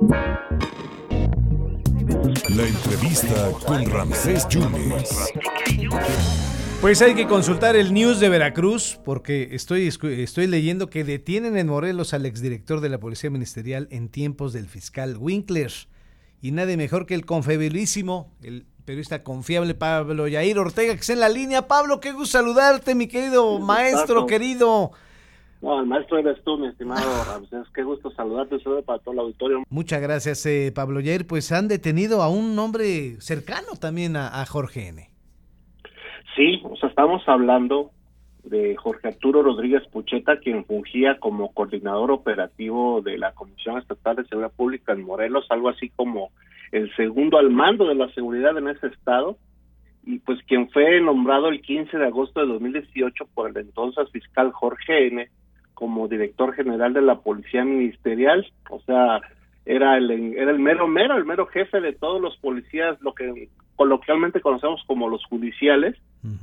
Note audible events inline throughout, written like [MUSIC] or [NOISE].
La entrevista con Ramsés Yunes. Pues hay que consultar el news de Veracruz porque estoy, estoy leyendo que detienen en Morelos al exdirector de la Policía Ministerial en tiempos del fiscal Winkler. Y nadie mejor que el confiabilísimo, el periodista confiable Pablo Yair Ortega, que está en la línea. Pablo, qué gusto saludarte, mi querido maestro querido. No, el maestro eres tú, mi estimado Ramsés. [LAUGHS] Qué gusto saludarte, saludo para todo el auditorio. Muchas gracias, eh, Pablo Yair. Pues han detenido a un hombre cercano también a Jorge N. Sí, o sea, estamos hablando de Jorge Arturo Rodríguez Pucheta, quien fungía como coordinador operativo de la Comisión Estatal de Seguridad Pública en Morelos, algo así como el segundo al mando de la seguridad en ese estado, y pues quien fue nombrado el 15 de agosto de 2018 por el entonces fiscal Jorge N. como director general de la Policía Ministerial, o sea, era el, era el mero mero, el mero jefe de todos los policías, lo que coloquialmente conocemos como los judiciales.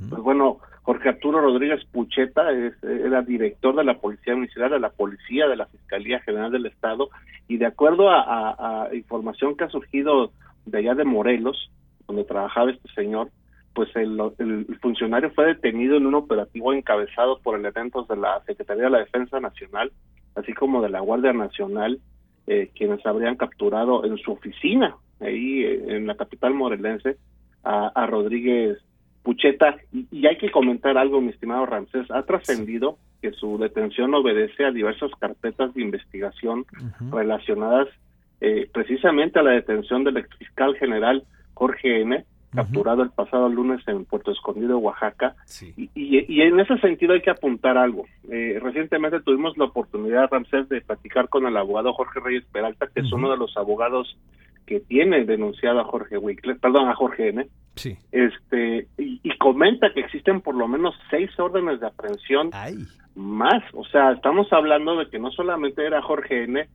Pues bueno, Jorge Arturo Rodríguez Pucheta es, era director de la Policía Municipal, de la Policía de la Fiscalía General del Estado, y de acuerdo a, información que ha surgido de allá de Morelos, donde trabajaba este señor, pues el, el, funcionario fue detenido en un operativo encabezado por elementos de la Secretaría de la Defensa Nacional, así como de la Guardia Nacional, eh, quienes habrían capturado en su oficina, ahí eh, en la capital morelense, a, Rodríguez Pucheta. Y, hay que comentar algo, mi estimado Ramsés, ha trascendido que su detención obedece a diversas carpetas de investigación relacionadas eh, precisamente a la detención del exfiscal general Jorge M., capturado el pasado lunes en Puerto Escondido, Oaxaca. Y, y, en ese sentido hay que apuntar algo. Eh, recientemente tuvimos la oportunidad, Ramsés, de platicar con el abogado Jorge Reyes Peralta, que es uno de los abogados que tiene denunciado a Jorge Wickler, perdón, a Jorge N. Sí. Este, y, comenta que existen por lo menos seis órdenes de aprehensión más. O sea, estamos hablando de que no solamente era Jorge N.,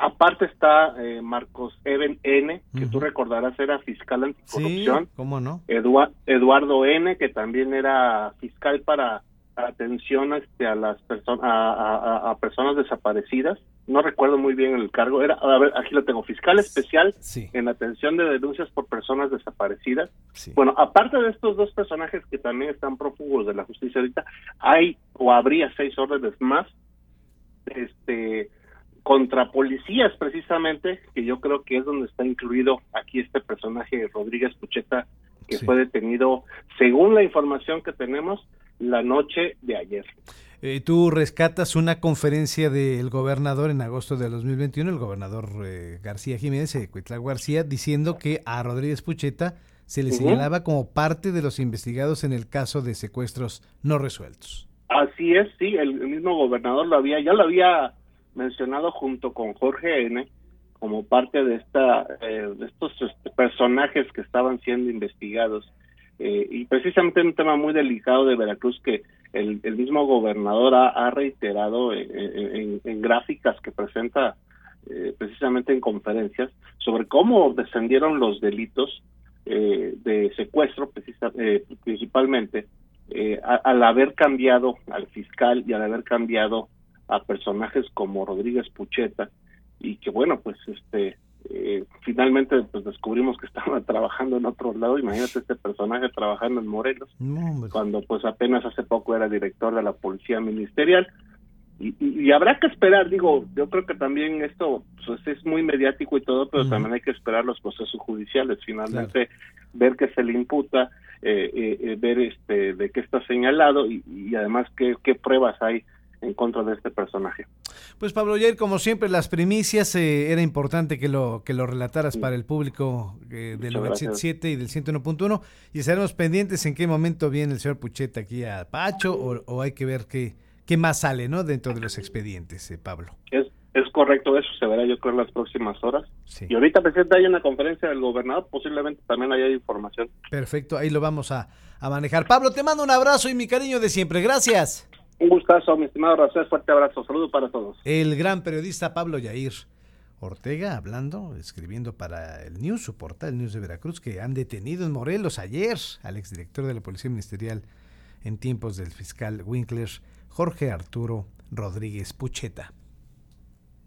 aparte está eh, Marcos Even N, que tú recordarás era fiscal anticorrupción. Sí, ¿cómo no? Eduardo N, que también era fiscal para atención este, a las personas a, personas desaparecidas. No recuerdo muy bien el cargo. Era, a ver, aquí lo tengo, fiscal especial en atención de denuncias por personas desaparecidas. Bueno, aparte de estos dos personajes que también están prófugos de la justicia ahorita, hay o habría seis órdenes más. Este contra policías precisamente, que yo creo que es donde está incluido aquí este personaje Rodríguez Pucheta, que fue detenido, según la información que tenemos, la noche de ayer. Eh, tú rescatas una conferencia del gobernador en agosto de 2021, el gobernador eh, García Jiménez, eh, García, diciendo que a Rodríguez Pucheta se le señalaba como parte de los investigados en el caso de secuestros no resueltos. Así es, sí, el mismo gobernador lo había, ya lo había mencionado junto con Jorge N como parte de esta eh, de estos este, personajes que estaban siendo investigados. Eh, y precisamente un tema muy delicado de Veracruz que el, mismo gobernador ha, reiterado en, gráficas que presenta eh, precisamente en conferencias sobre cómo descendieron los delitos de secuestro principalmente al haber cambiado al fiscal y al haber cambiado a personajes como Rodríguez Pucheta y que bueno pues este eh, finalmente pues descubrimos que [LAUGHS] estaba trabajando en otro lado. Imagínate este personaje trabajando en Morelos cuando pues apenas hace poco era director de la policía ministerial. Y, y, habrá que esperar digo yo creo que también esto pues es muy mediático y todo pero también hay que esperar los procesos judiciales. Finalmente ver que se le imputa eh, eh, ver este de qué está señalado y, y además qué, qué pruebas hay en contra de este personaje. Pues Pablo Jair, como siempre, las primicias eh, era importante que lo que lo relataras para el público eh, del 97.7 y del 101.1 y estaremos pendientes en qué momento viene el señor Pucheta aquí a Pacho o, hay que ver qué, qué más sale no dentro de los expedientes, eh, Pablo. Es, es correcto, eso se verá yo creo en las próximas horas. Y ahorita, presidente, hay una conferencia del gobernador, posiblemente también haya información. Perfecto, ahí lo vamos a, a manejar. Pablo, te mando un abrazo y mi cariño de siempre. Gracias. Un gustazo, mi estimado Rafael, fuerte abrazo, saludo para todos. El gran periodista Pablo Yair Ortega hablando, escribiendo para el News, su portal, el News de Veracruz, que han detenido en Morelos ayer al exdirector de la Policía Ministerial en tiempos del fiscal Winkler, Jorge Arturo Rodríguez Pucheta.